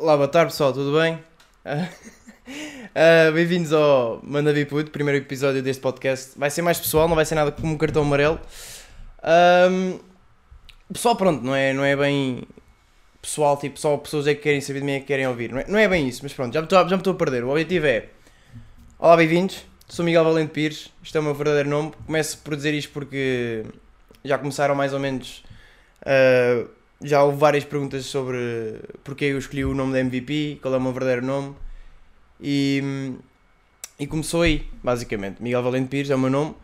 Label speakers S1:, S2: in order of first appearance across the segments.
S1: Olá, boa tarde pessoal, tudo bem? Uh, Bem-vindos ao Manda Puto, primeiro episódio deste podcast. Vai ser mais pessoal, não vai ser nada como um cartão amarelo. Um, pessoal, pronto, não é, não é bem pessoal, tipo, só pessoas é que querem saber de mim é que querem ouvir. Não é, não é bem isso, mas pronto, já me, estou, a perder. O objetivo é: Olá, bem-vindos. Sou Miguel Valente Pires, isto é o meu verdadeiro nome. Começo por dizer isto porque já começaram mais ou menos. Uh, já houve várias perguntas sobre porque eu escolhi o nome da MVP, qual é o meu verdadeiro nome. E, e começou aí, basicamente. Miguel Valente Pires é o meu nome.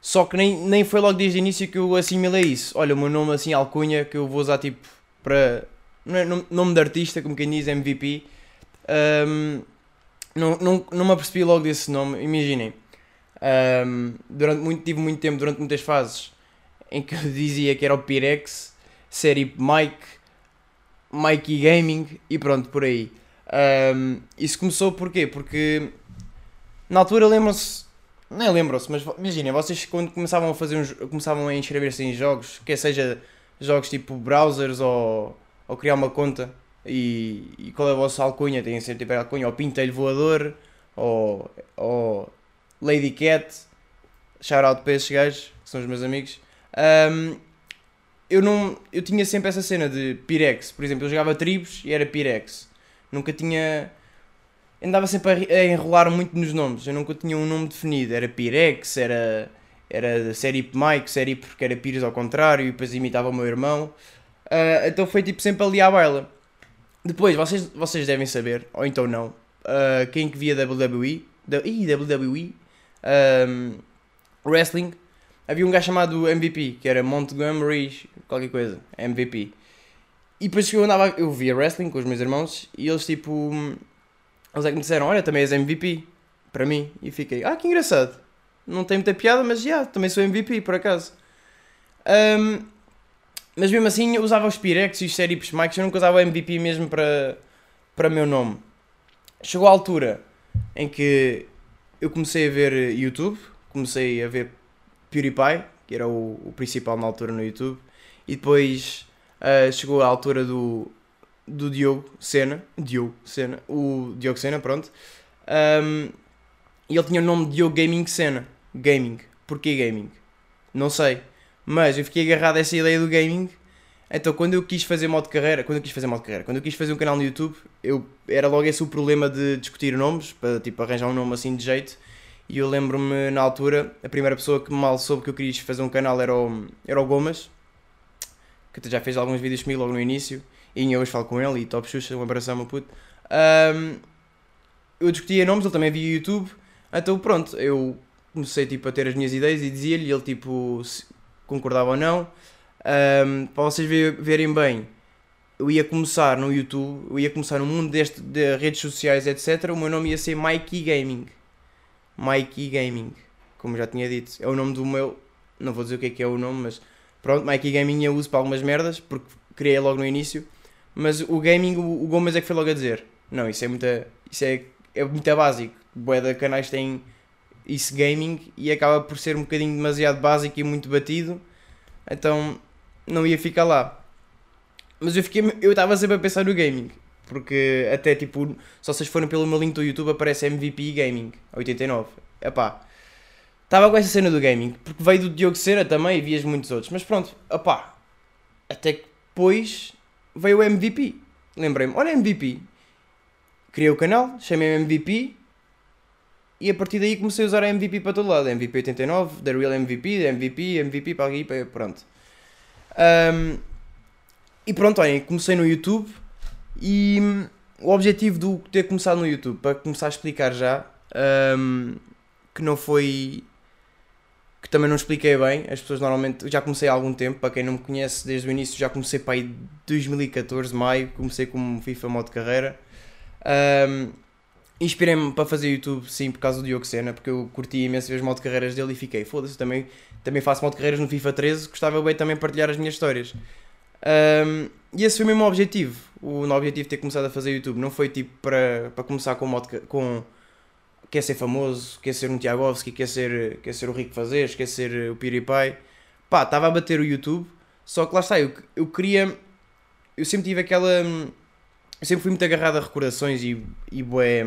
S1: Só que nem, nem foi logo desde o início que eu assimilei isso. Olha, o meu nome assim, alcunha, que eu vou usar tipo para. É nome de artista, como quem diz, MVP. Um, não, não, não me apercebi logo desse nome. Imaginem. Um, durante muito, tive muito tempo, durante muitas fases, em que eu dizia que era o Pirex série Mike, Mikey Gaming e pronto, por aí. Um, isso começou porquê? Porque na altura lembram-se, nem lembram-se, mas imaginem, vocês quando começavam a fazer uns, começavam a inscrever-se em jogos, quer seja jogos tipo browsers ou, ou criar uma conta e, e qual é a vossa alcunha? Tem sempre tipo alcunha, ou pintelho voador, ou, ou Lady Cat, shout out para esses gajos, que são os meus amigos. Um, eu não. Eu tinha sempre essa cena de Pirex. Por exemplo, eu jogava tribos e era Pirex. Nunca tinha. Andava sempre a, enrolar muito nos nomes. Eu nunca tinha um nome definido. Era Pirex, era. Era série Mike, série porque era Pires ao contrário, e depois imitava o meu irmão. Uh, então foi tipo sempre ali à baila. Depois, vocês, vocês devem saber, ou então não, uh, quem que via WWE, da, ih, WWE, um, Wrestling, havia um gajo chamado MVP, que era Montgomery, qualquer coisa, MVP. E depois que eu andava, eu via wrestling com os meus irmãos e eles tipo. Eles é que me disseram: Olha, também és MVP para mim. E fiquei: Ah, que engraçado. Não tem muita piada, mas já, yeah, também sou MVP por acaso. Um, mas mesmo assim eu usava os Pirex e os Serips Mikes, eu nunca usava MVP mesmo para, para meu nome. Chegou a altura em que eu comecei a ver YouTube, comecei a ver PewDiePie, que era o, o principal na altura no YouTube, e depois uh, chegou a altura do, do Diogo Sena, Diogo Sena, o Diogo Sena, pronto, um, e ele tinha o nome de Diogo Gaming Sena, Gaming, porquê Gaming? Não sei, mas eu fiquei agarrado a essa ideia do gaming, então quando eu quis fazer modo de carreira, quando eu quis fazer modo de carreira, quando eu quis fazer um canal no YouTube, eu, era logo esse o problema de discutir nomes, para tipo arranjar um nome assim de jeito, e eu lembro-me na altura, a primeira pessoa que mal soube que eu queria fazer um canal era o, era o Gomas, que já fez alguns vídeos comigo logo no início, e ainda hoje falo com ele, e top Xuxa, um abração, meu puto. Um, eu discutia nomes, ele também via YouTube, então pronto, eu comecei tipo, a ter as minhas ideias e dizia-lhe, ele tipo, concordava ou não. Um, para vocês verem bem, eu ia começar no YouTube, eu ia começar no mundo deste, de redes sociais, etc. O meu nome ia ser Mikey Gaming. Mikey Gaming, como já tinha dito. É o nome do meu. Não vou dizer o que é que é o nome, mas pronto, Mikey Gaming eu uso para algumas merdas, porque criei logo no início. Mas o gaming, o, o Gomes é que foi logo a dizer: Não, isso é muita. Isso é, é muito básico. Boé de canais têm isso gaming e acaba por ser um bocadinho demasiado básico e muito batido. Então não ia ficar lá. Mas eu fiquei. Eu estava sempre a pensar no gaming. Porque até tipo, se vocês forem pelo meu link do YouTube aparece MVP Gaming 89. Epá. Estava com essa cena do gaming, porque veio do Diogo Cera também e vias muitos outros. Mas pronto, opá. Até que depois veio o MVP. Lembrei-me, olha MVP. Criei o canal, chamei-me MVP e a partir daí comecei a usar a MVP para todo lado. MVP 89, The Real MVP, MVP, MVP para aqui, pronto. Um, e pronto, olhem, comecei no YouTube e hum, o objetivo do ter começado no YouTube, para começar a explicar já, um, que não foi. que também não expliquei bem, as pessoas normalmente. já comecei há algum tempo, para quem não me conhece desde o início, já comecei para aí 2014, maio, comecei como FIFA modo carreira. Um, Inspirei-me para fazer YouTube, sim, por causa do Diogo Sena, porque eu curti imenso ver os modo carreiras dele e fiquei, foda-se, também, também faço modo carreiras no FIFA 13, gostava bem também partilhar as minhas histórias. Um, e esse foi o mesmo objetivo. O meu objetivo de ter começado a fazer YouTube não foi tipo para, para começar com modo com quer ser famoso, quer ser um Tiagovski, quer ser, quer ser o Rico Fazes, quer ser o PewDiePie. Pá, estava a bater o YouTube, só que lá está, eu, eu queria. Eu sempre tive aquela. eu sempre fui muito agarrado a recordações e, e bué,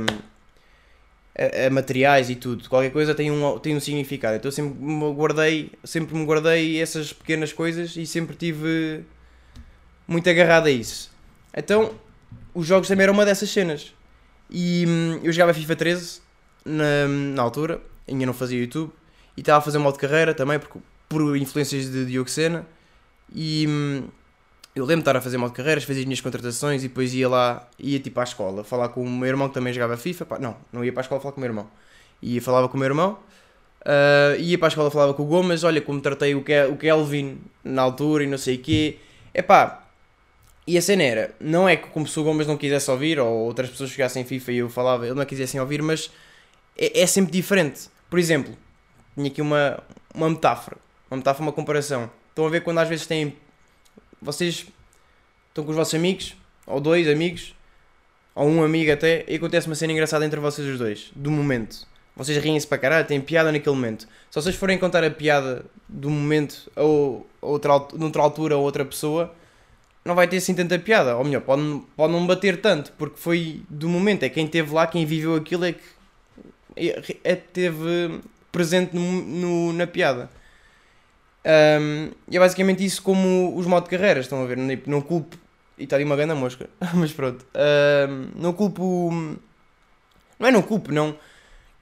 S1: a, a, materiais e tudo. Qualquer coisa tem um, tem um significado. Então eu sempre me guardei, sempre me guardei essas pequenas coisas e sempre tive muito agarrado a isso. Então, os jogos também eram uma dessas cenas. E hum, eu jogava FIFA 13 na, na altura, ainda não fazia YouTube, e estava a fazer um modo de carreira também, porque, por influências de Diogo Sena. E hum, eu lembro de estar a fazer modo de carreiras, fazia as minhas contratações e depois ia lá, ia tipo à escola, falar com o meu irmão que também jogava FIFA. Pá, não, não ia para a escola falar com o meu irmão. Ia falava com o meu irmão, uh, ia para a escola falava com o Gomes, olha como tratei o, o Kelvin na altura e não sei o quê. É pá, e a cena era, não é que como se o Gomes não quisesse ouvir, ou outras pessoas jogassem FIFA e eu falava, ele não quisessem ouvir, mas é, é, sempre diferente. Por exemplo, tinha aqui uma, uma metáfora, uma metáfora, uma comparação. Estão a ver quando às vezes têm. Vocês estão com os vossos amigos, ou dois amigos, ou um amigo até, e acontece uma cena engraçada entre vocês os dois, do momento. Vocês riem-se para caralho, têm piada naquele momento. Se vocês forem contar a piada do momento a outra, noutra altura ou outra pessoa não vai ter assim tanta piada. Ou melhor, pode, pode não bater tanto, porque foi do momento. É quem esteve lá, quem viveu aquilo, é que é, é, teve presente no, no na piada. Um, e é basicamente isso como os modos de carreira, estão a ver? Não, não culpo. E está ali uma grande mosca, mas pronto. Um, não culpo. Não é não culpo, não.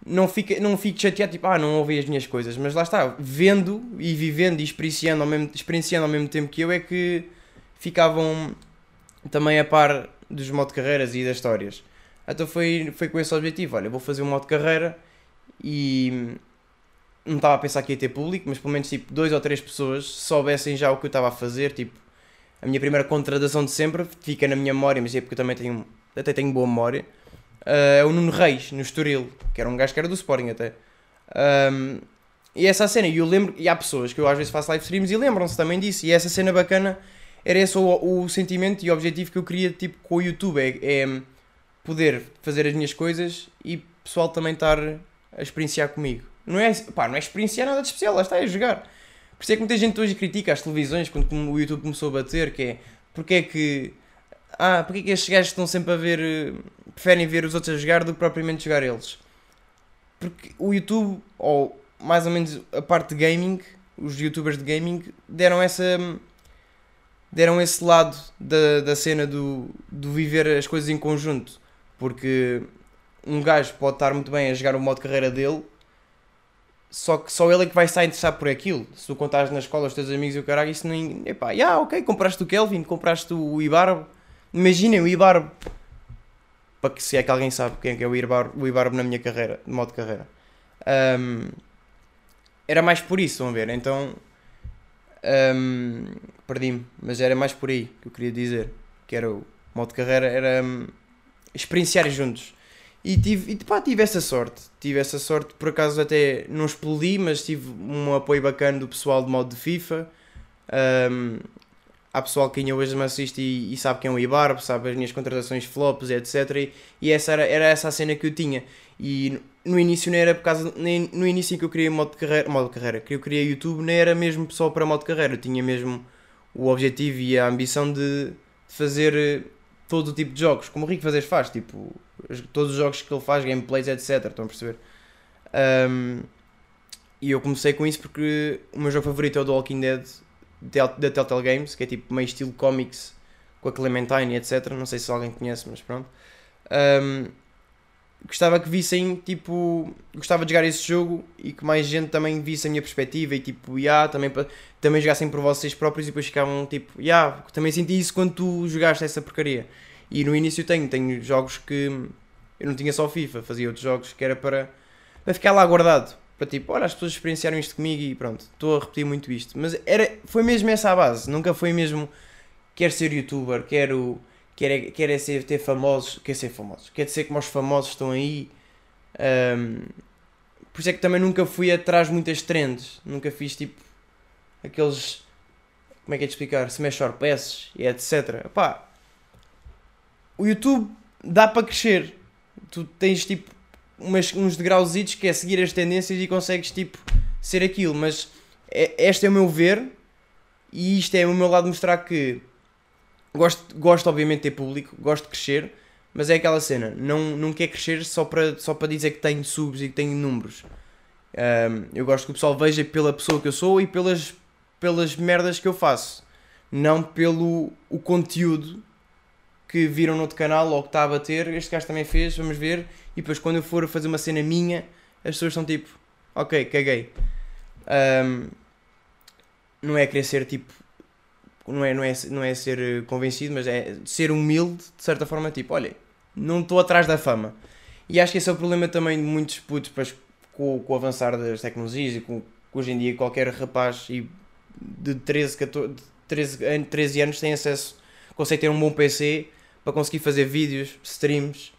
S1: Não fico, não fico chateado, tipo, ah, não ouvi as minhas coisas, mas lá está, vendo e vivendo e experienciando ao mesmo, experienciando ao mesmo tempo que eu, é que ficavam também a par dos modo carreiras e das histórias. Então foi, foi com esse objetivo, olha, vou fazer um modo carreira e não estava a pensar que ia ter público, mas pelo menos tipo dois ou três pessoas soubessem já o que eu estava a fazer, tipo, a minha primeira contratação de sempre fica na minha memória, mas é porque eu também tenho, até tenho boa memória, uh, é o Nuno Reis, no Estoril, que era um gajo que era do Sporting até. Um, e essa cena, e eu lembro, e há pessoas que eu às vezes faço live streams e lembram-se também disso, e essa cena bacana era esse o, o sentimento e o objetivo que eu queria tipo, com o YouTube. É, é poder fazer as minhas coisas e o pessoal também estar a experienciar comigo. Não é, pá, não é experienciar nada de especial, lá está, é jogar. Por isso é que muita gente hoje critica as televisões quando o YouTube começou a bater, que é porque é que. Ah, porque é que estes gajos estão sempre a ver. preferem ver os outros a jogar do que propriamente jogar eles? Porque o YouTube, ou mais ou menos a parte de gaming, os youtubers de gaming, deram essa deram esse lado da, da cena do, do viver as coisas em conjunto. Porque um gajo pode estar muito bem a jogar o modo de carreira dele, só que só ele é que vai estar interessado por aquilo. Se tu contares na escola os teus amigos e o caralho, isso nem. Epá, yeah, ok, compraste o Kelvin, compraste o Ibarbo. Imaginem o Ibarbo. Para que se é que alguém sabe quem é, é o Ibarbo, o Ibarbo na minha carreira, de modo de carreira. Um, era mais por isso, vão ver. Então um, perdi-me, mas era mais por aí que eu queria dizer. Que era o modo de carreira, era um, experienciar juntos. E tive, e, pá, tive essa sorte. Tive essa sorte, por acaso até não explodi, mas tive um apoio bacana do pessoal do modo de FIFA. Um, há pessoal que ainda hoje me assiste e, e, sabe quem é o Ibarbo, sabe as minhas contratações flops, etc. E, e, essa era, era essa a cena que eu tinha. E no início não era por causa. Nem, no início que eu queria modo de carreira. Modo de carreira, que eu queria YouTube, não era mesmo só para modo de carreira. Eu tinha mesmo o objetivo e a ambição de, de fazer eh, todo o tipo de jogos, como o Rico Fazer faz, tipo, todos os jogos que ele faz, gameplays, etc. Estão a perceber? Um, e eu comecei com isso porque o meu jogo favorito é o The Walking Dead da Telltale Games, que é tipo meio estilo comics com a Clementine, etc. Não sei se alguém conhece, mas pronto. Um, gostava que vissem, tipo, gostava de jogar esse jogo e que mais gente também visse a minha perspectiva e tipo, yeah, também, também jogassem por vocês próprios e depois ficavam tipo, yeah, também senti isso quando tu jogaste essa porcaria. E no início tenho, tenho jogos que eu não tinha só FIFA, fazia outros jogos que era para, para ficar lá guardado. Para tipo, olha, as pessoas experienciaram isto comigo e pronto, estou a repetir muito isto. Mas era, foi mesmo essa a base, nunca foi mesmo quero ser youtuber, quero quer, quer é ser, ter famosos, quer ser famosos, quer ser como os famosos estão aí. Um, por isso é que também nunca fui atrás muitas trends, nunca fiz tipo aqueles, como é que é de explicar, smash or passes e etc. Pá, o YouTube dá para crescer, tu tens tipo umas, uns degrauzitos que é seguir as tendências e consegues tipo ser aquilo, mas é, este é o meu ver e isto é o meu lado mostrar que Gosto, gosto obviamente de ter público, gosto de crescer, mas é aquela cena, não, não quer crescer só para, só para dizer que tenho subs e que tenho números. Um, eu gosto que o pessoal veja pela pessoa que eu sou e pelas, pelas merdas que eu faço, não pelo o conteúdo que viram no outro canal ou que está a bater. Este gajo também fez, vamos ver. E depois, quando eu for fazer uma cena minha, as pessoas estão tipo, ok, caguei. Um, não é querer ser tipo não é, não é, não é ser eh, convencido, mas é ser humilde, de certa forma, tipo, olha, não estou atrás da fama. E acho que esse é o problema também de muitos putos, pois, com, com o avançar das tecnologias e com, hoje em dia qualquer rapaz e de 13, 14, de 13, 13 anos tem acesso, consegue ter um bom PC para conseguir fazer vídeos, streams.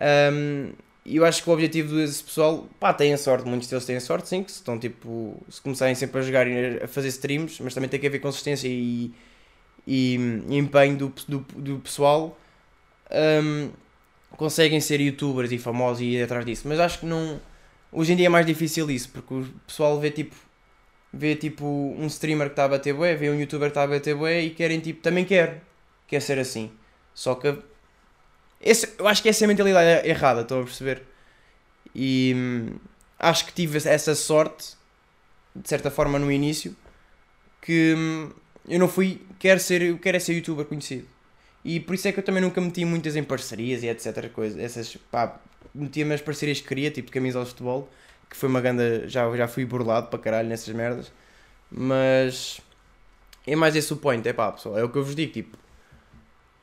S1: Um, e eu acho que o objetivo desse pessoal, pá, têm sorte, muitos deles têm sorte, sim, que estão tipo, se começarem sempre a jogar e a fazer streams, mas também tem que haver consistência e, e, e empenho do, do, do pessoal, um, conseguem ser youtubers e famosos e ir atrás disso. Mas acho que não. Hoje em dia é mais difícil isso, porque o pessoal vê tipo. Vê tipo um streamer que está a bater bué, vê um youtuber que está a bater bué e querem tipo, também quer, quer ser assim. Só que esse, eu acho que essa é a mentalidade errada, estão a perceber? E hum, acho que tive essa sorte, de certa forma, no início, que hum, eu não fui, quero ser, quero é ser youtuber conhecido. E por isso é que eu também nunca meti muitas em parcerias e etc. Coisa, essas, pá, metia as parcerias que queria, tipo de camisola de futebol, que foi uma ganda, já, já fui burlado para caralho nessas merdas. Mas é mais esse o point, é pá, pessoal, é o que eu vos digo, tipo,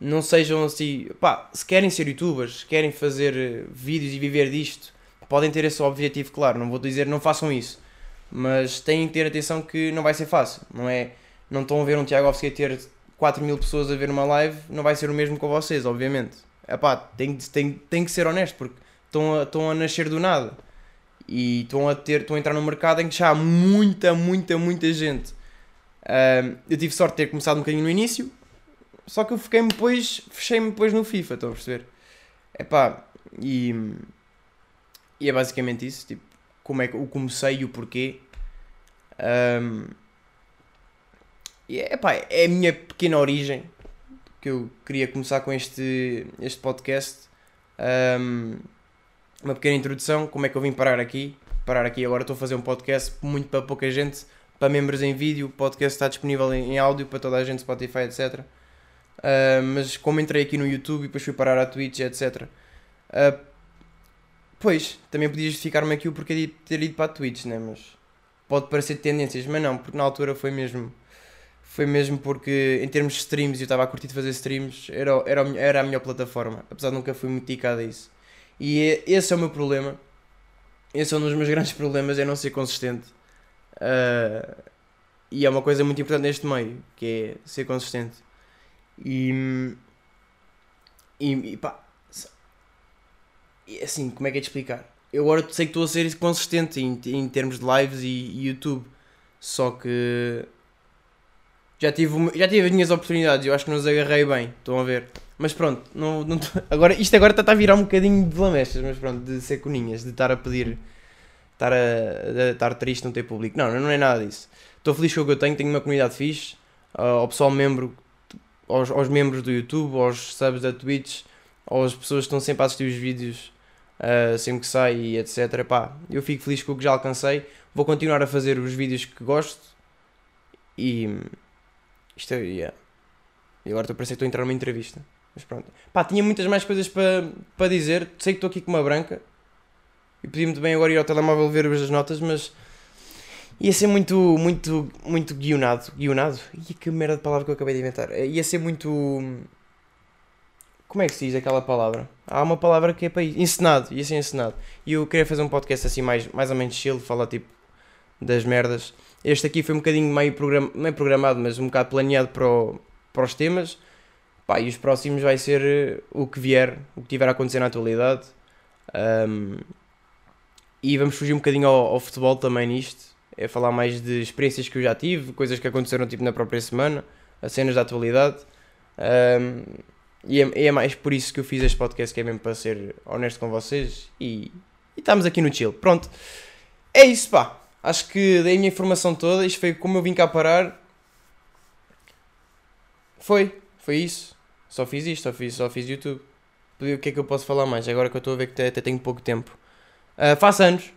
S1: não sejam assim, pá, se querem ser youtubers, querem fazer eh, vídeos e viver disto, podem ter esse objetivo, claro, não vou dizer não façam isso, mas têm que ter atenção que não vai ser fácil, não é não estão a ver um Tiago Ofsky ter 4 mil pessoas a ver uma live, não vai ser o mesmo com vocês, obviamente. Epá, tem, tem, tem que ser honesto, porque estão a, estão a nascer do nada. E estão a, ter, estão a entrar num mercado em que já há muita, muita, muita gente. Um, eu tive sorte de ter começado um bocadinho no início, só que eu fiquei-me depois, fechei-me depois no FIFA, estão a perceber? Epá, e, e é basicamente isso, tipo, como é que o comecei e o porquê. Um, e é, pá, é a minha pequena origem que eu queria começar com este, este podcast. Um, uma pequena introdução, como é que eu vim parar aqui. Parar aqui agora estou a fazer um podcast muito para pouca gente, para membros em vídeo. O podcast está disponível em, em áudio para toda a gente, Spotify, etc. Uh, mas como entrei aqui no YouTube e depois fui parar à Twitch, etc. Uh, pois, também podia justificar-me aqui o porquê de ter ido para a Twitch, né? Mas pode parecer tendências, mas não, porque na altura foi mesmo foi mesmo porque, em termos de streams, eu estava a curtir de fazer streams, era, era, era a melhor plataforma, apesar de nunca fui muito dedicado a isso. E é, esse é o meu problema. Esse é um dos meus grandes problemas, é não ser consistente. Uh, e é uma coisa muito importante neste meio, que é ser consistente. E, e, e pá, assim, como é que é de explicar? Eu agora sei que estou a ser consistente em, em termos de lives e, e YouTube, só que já tive, já tive as minhas oportunidades, eu acho que não os agarrei bem, estão a ver. Mas pronto, não, não agora, isto agora está a virar um bocadinho de lamechas, mas pronto, de ser coninhas, de estar a pedir, estar a, a estar triste não ter público. Não, não é nada disso. Estou feliz com o que eu tenho, tenho uma comunidade fixe, uh, ao pessoal membro, aos, aos membros do YouTube, aos subs da Twitch, às pessoas que estão sempre a assistir os vídeos uh, sempre que sai e etc. Pá, eu fico feliz com o que já alcancei. Vou continuar a fazer os vídeos que gosto e isto é. Yeah. E agora estou a parecer que estou a entrar numa entrevista. Mas pronto. Pá, tinha muitas mais coisas para, para dizer. Sei que estou aqui com uma branca. E muito bem agora ir ao telemóvel ver as notas, mas. Ia ser muito, muito, muito guionado. Guionado? Ih, que merda de palavra que eu acabei de inventar. Ia ser muito. Como é que se diz aquela palavra? Há uma palavra que é para isso. Encenado. Ia ser encenado. E eu queria fazer um podcast assim mais, mais ou menos chill, falar tipo das merdas este aqui foi um bocadinho meio, program, meio programado, mas um bocado planeado para, o, para os temas. Pá, e os próximos vai ser eh, o que vier, o que tiver a acontecer na atualidade. Um, e vamos fugir um bocadinho ao, ao, futebol também nisto. É falar mais de experiências que eu já tive, coisas que aconteceram tipo na própria semana, as cenas da atualidade. Um, e é, é, mais por isso que eu fiz este podcast, que é mesmo para ser honesto com vocês. E, e estamos aqui no chill. Pronto. É isso, pá. Acho que dei a minha informação toda. Isto foi como eu vim cá parar. Foi, foi isso. Só fiz isto, só fiz, só fiz YouTube. O que é que eu posso falar mais? Agora que eu estou a ver que até, até tenho pouco tempo. Uh, faço anos.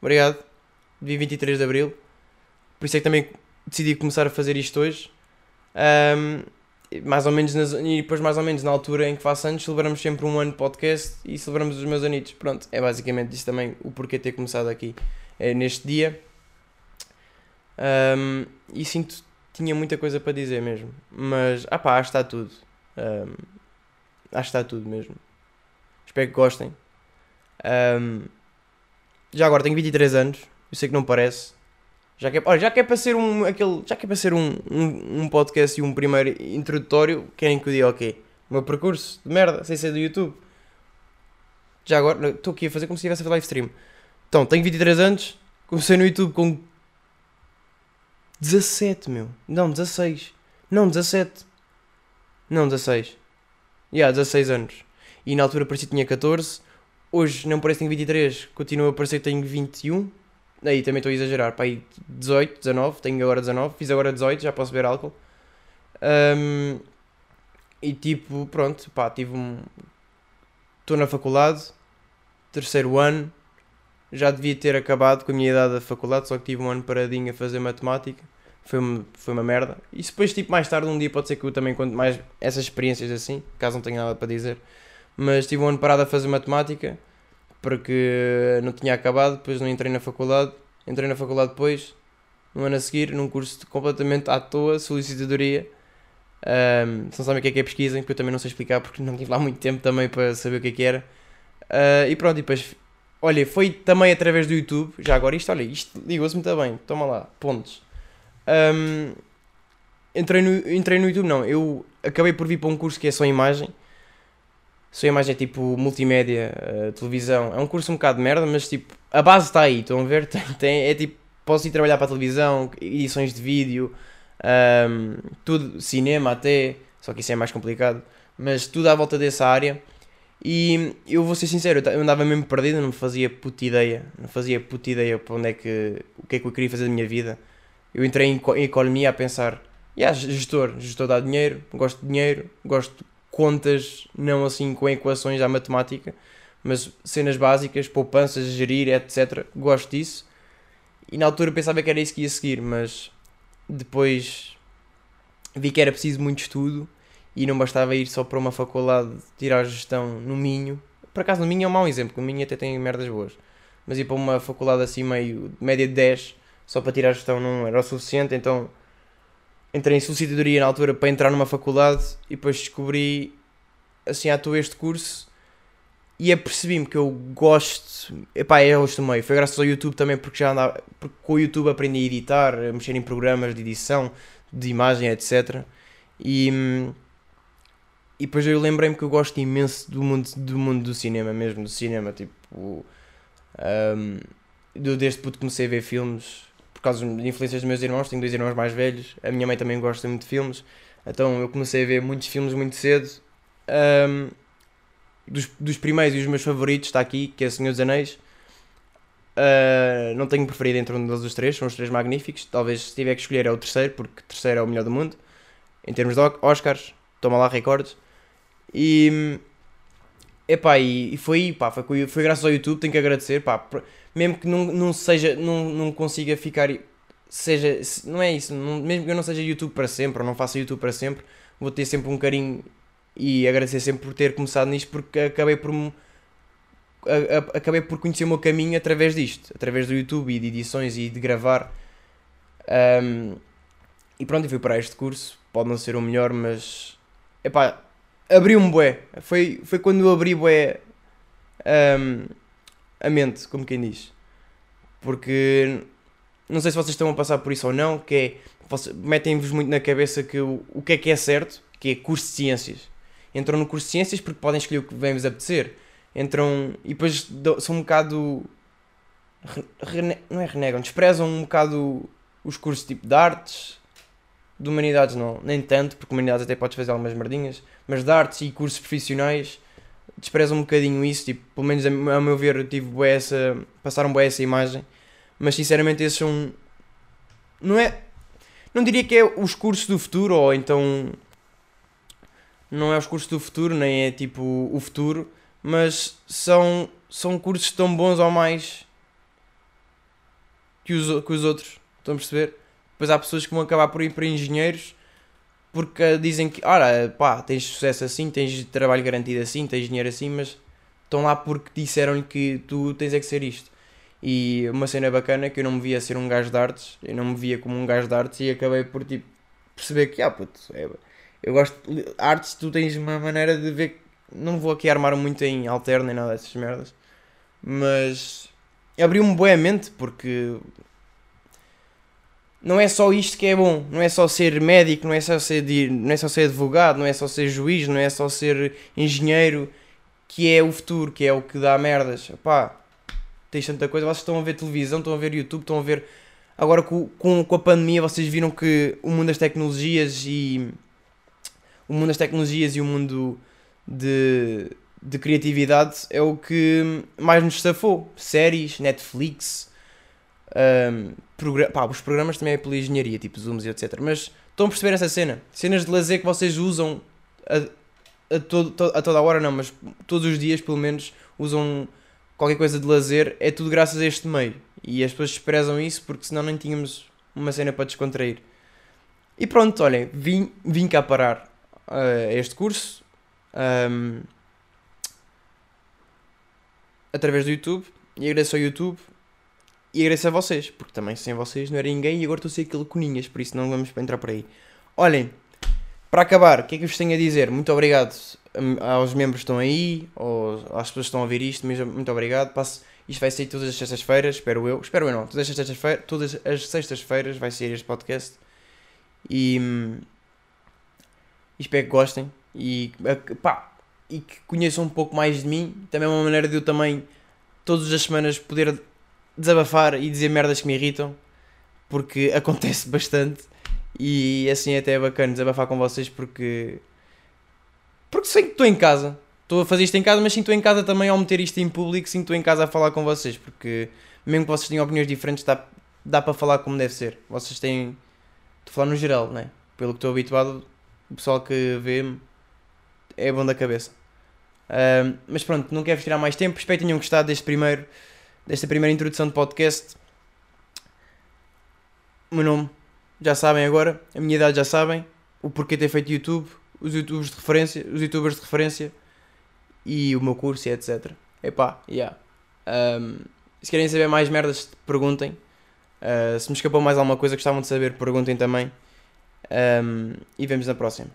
S1: Obrigado. Dia 23 de Abril. Por isso é que também decidi começar a fazer isto hoje. Um, mais ou menos nas, e depois mais ou menos na altura em que faço anos celebramos sempre um ano de podcast e celebramos os meus anitos. Pronto, é basicamente isso também o porquê ter começado aqui é, neste dia. Um, e sinto tinha muita coisa para dizer mesmo. Mas ah pá, acho que está tudo. Um, acho que está tudo mesmo. Espero que gostem. Um, já agora tenho 23 anos, eu sei que não parece, já que é, olha, já que é para ser um, aquele, já que é para ser um, um, um podcast e um primeiro introdutório, querem que eu diga o quê? O meu percurso de merda, sem ser do YouTube. Já agora, estou aqui a fazer como se estivesse a fazer live stream. Então, tenho 23 anos, comecei no YouTube com 17, meu. Não, 16. Não, 17. Não, 16. Já, yeah, 16 anos. E na altura parecia que tinha 14. Hoje não parece que tenho 23, continua a parecer que tenho 21 Aí também estou a exagerar. Pá, aí 18, 19, tenho agora 19, fiz agora 18, já posso beber álcool. Um, e tipo, pronto, pá, tive um. Estou na faculdade, terceiro ano, já devia ter acabado com a minha idade da faculdade, só que tive um ano paradinho a fazer matemática. Foi uma, foi uma merda. E depois, tipo, mais tarde, um dia, pode ser que eu também conte mais essas experiências assim, caso não tenha nada para dizer. Mas tive um ano parado a fazer matemática porque não tinha acabado, depois não entrei na faculdade, entrei na faculdade depois, no ano a seguir, num curso completamente à toa, solicitadoria. Um, se não sabem o que é que é pesquisem, porque eu também não sei explicar, porque não tive lá muito tempo também para saber o que é que era. Uh, e pronto, e depois, olha, foi também através do YouTube, já agora isto, olha, isto ligou-se muito bem, toma lá, pontos. Um, entrei, no, entrei no YouTube, não, eu acabei por vir para um curso que é só imagem, sua imagem é tipo multimédia, uh, televisão. É um curso um bocado de merda, mas tipo, a base está aí, estão a ver? Tem, tem, é tipo, posso ir trabalhar para a televisão, edições de vídeo, um, ehm, tudo, cinema até, só que isso é mais complicado, mas tudo à volta dessa área. E eu vou ser sincero, eu andava mesmo perdido, não fazia puta ideia, não fazia puta ideia para onde é que, o que é que eu queria fazer da minha vida. Eu entrei em, em economia a pensar, yeah, gestor, gestor dá dinheiro, gosto de dinheiro, gosto contas, não assim com equações à matemática, mas cenas básicas, poupanças, gerir, etc. Gosto disso. E na altura pensava que era isso que ia seguir, mas depois vi que era preciso muito estudo e não bastava ir só para uma faculdade tirar gestão no Minho. Por acaso no Minho é um mau exemplo, porque no Minho até tem merdas boas. Mas ir para uma faculdade assim meio média de 10 só para tirar gestão não era o suficiente, então entrei em solicitadoria na altura para entrar numa faculdade e depois descobri assim à toa este curso e apercebi-me que eu gosto, epá, é hoje também, foi graças ao YouTube também porque já andava, porque com o YouTube aprendi a editar, a mexer em programas de edição, de imagem, etc. E, e depois eu lembrei-me que eu gosto imenso do mundo, do mundo do cinema mesmo, do cinema, tipo, um, desde que comecei a ver filmes, causa de influências dos meus irmãos, tenho dois irmãos mais velhos, a minha mãe também gosta muito de filmes, então eu comecei a ver muitos filmes muito cedo. Um, dos, dos primeiros e os meus favoritos está aqui, que é Senhor dos Anéis. Uh, não tenho preferido entre um dos três, são os três magníficos. Talvez se tiver que escolher é o terceiro, porque o terceiro é o melhor do mundo. Em termos de Oscars, toma lá recordes. E, epá, e, e foi, pá, foi, foi graças ao YouTube, tenho que agradecer. Pá, mesmo que não, não seja, não, não consiga ficar, seja, não é isso, não, mesmo que eu não seja YouTube para sempre, ou não faça YouTube para sempre, vou ter sempre um carinho e agradecer sempre por ter começado nisto, porque acabei por a, a, acabei por conhecer o meu caminho através disto, através do YouTube e de edições e de gravar. Um, e pronto, e fui para este curso. Pode não ser o melhor, mas epá, abriu-me bué. Foi, foi quando eu abri bué. Um, a mente, como quem diz. Porque não sei se vocês estão a passar por isso ou não, que é metem-vos muito na cabeça que o, o que é que é certo, que é curso de ciências. Entram no curso de ciências porque podem escolher o que vem-vos apetecer. Entram e depois são um bocado. Rene, não é renegam, desprezam um bocado os cursos tipo de artes, de humanidades não, nem tanto, porque humanidades até podes fazer algumas merdinhas, mas de artes e cursos profissionais desprezam um bocadinho isso, tipo, pelo menos a, meu ver, tive essa, passaram boa essa imagem, mas sinceramente esses são, não é, não diria que é os cursos do futuro, ou então, não é os cursos do futuro, nem é tipo o futuro, mas são, são cursos tão bons ou mais que os, que os outros. Estão a perceber? Depois há pessoas que vão acabar por ir para engenheiros porque dizem que, ora, pá, tens sucesso assim, tens trabalho garantido assim, tens dinheiro assim, mas estão lá porque disseram-lhe que tu tens é que ser isto. E uma cena bacana é que eu não me via ser um gajo de artes, eu não me via como um gajo de artes e acabei por tipo perceber que, ah, puto, é, eu gosto de artes, tu tens uma maneira de ver. Não vou aqui armar muito em alterno nem nada dessas merdas, mas abriu-me boa a mente porque não é só isto que é bom, não é só ser médico, não é só ser, não é só ser advogado, não é só ser juiz, não é só ser engenheiro, que é o futuro, que é o que dá merdas. Pá, tens tanta coisa, vocês estão a ver televisão, estão a ver YouTube, estão a ver. Agora com, com, a pandemia vocês viram que o mundo das tecnologias e. O mundo das tecnologias e o mundo de, de criatividade é o que mais nos safou. Séries, Netflix, um, pá, os programas também é pela engenharia, tipo Zooms e etc. Mas estão a perceber essa cena? Cenas de lazer que vocês usam a, a, todo, a toda a hora, não, mas todos os dias pelo menos usam qualquer coisa de lazer, é tudo graças a este meio. E as pessoas desprezam isso porque senão nem tínhamos uma cena para descontrair. E pronto, olhem, vim, vim cá parar uh, este curso um, através do YouTube e agradeço ao YouTube e agradeço a vocês, porque também sem vocês não era ninguém e agora estou a ser aquele coninhas, por isso não vamos entrar por aí. Olhem, para acabar, o que é que vos tenho a dizer? Muito obrigado aos membros que estão aí, ou às pessoas que estão a ouvir isto, mesmo, muito obrigado. Passo, isto vai sair todas as sextas-feiras, espero eu. Espero eu não, todas as sextas-feiras, todas as sextas-feiras vai sair este podcast. E, hum, espero que gostem e, pá, e que conheçam um pouco mais de mim. Também é uma maneira de eu também, todas as semanas, poder desabafar e dizer merdas que me irritam, porque acontece bastante e assim até é bacana desabafar com vocês porque porque sei que estou em casa, estou a fazer isto em casa, mas sinto em casa também ao meter isto em público, sinto em casa a falar com vocês, porque mesmo que vocês tenham opiniões diferentes, dá, dá para falar como deve ser. Vocês têm. Estou a falar no geral, né? Pelo que estou habituado, o pessoal que vê-me é bom da cabeça. Uh, mas pronto, não quero tirar mais tempo. Espero que tenham gostado deste primeiro desta primeira introdução de podcast. O meu nome, já sabem agora, a minha idade já sabem, o porquê ter feito YouTube, os youtubers de referência, os youtubers de referência e o meu curso e etc. Epá, yeah. Um, se querem saber mais merdas, perguntem. Uh, se me escapou mais alguma coisa que gostavam de saber, perguntem também. Um, e vemos na próxima.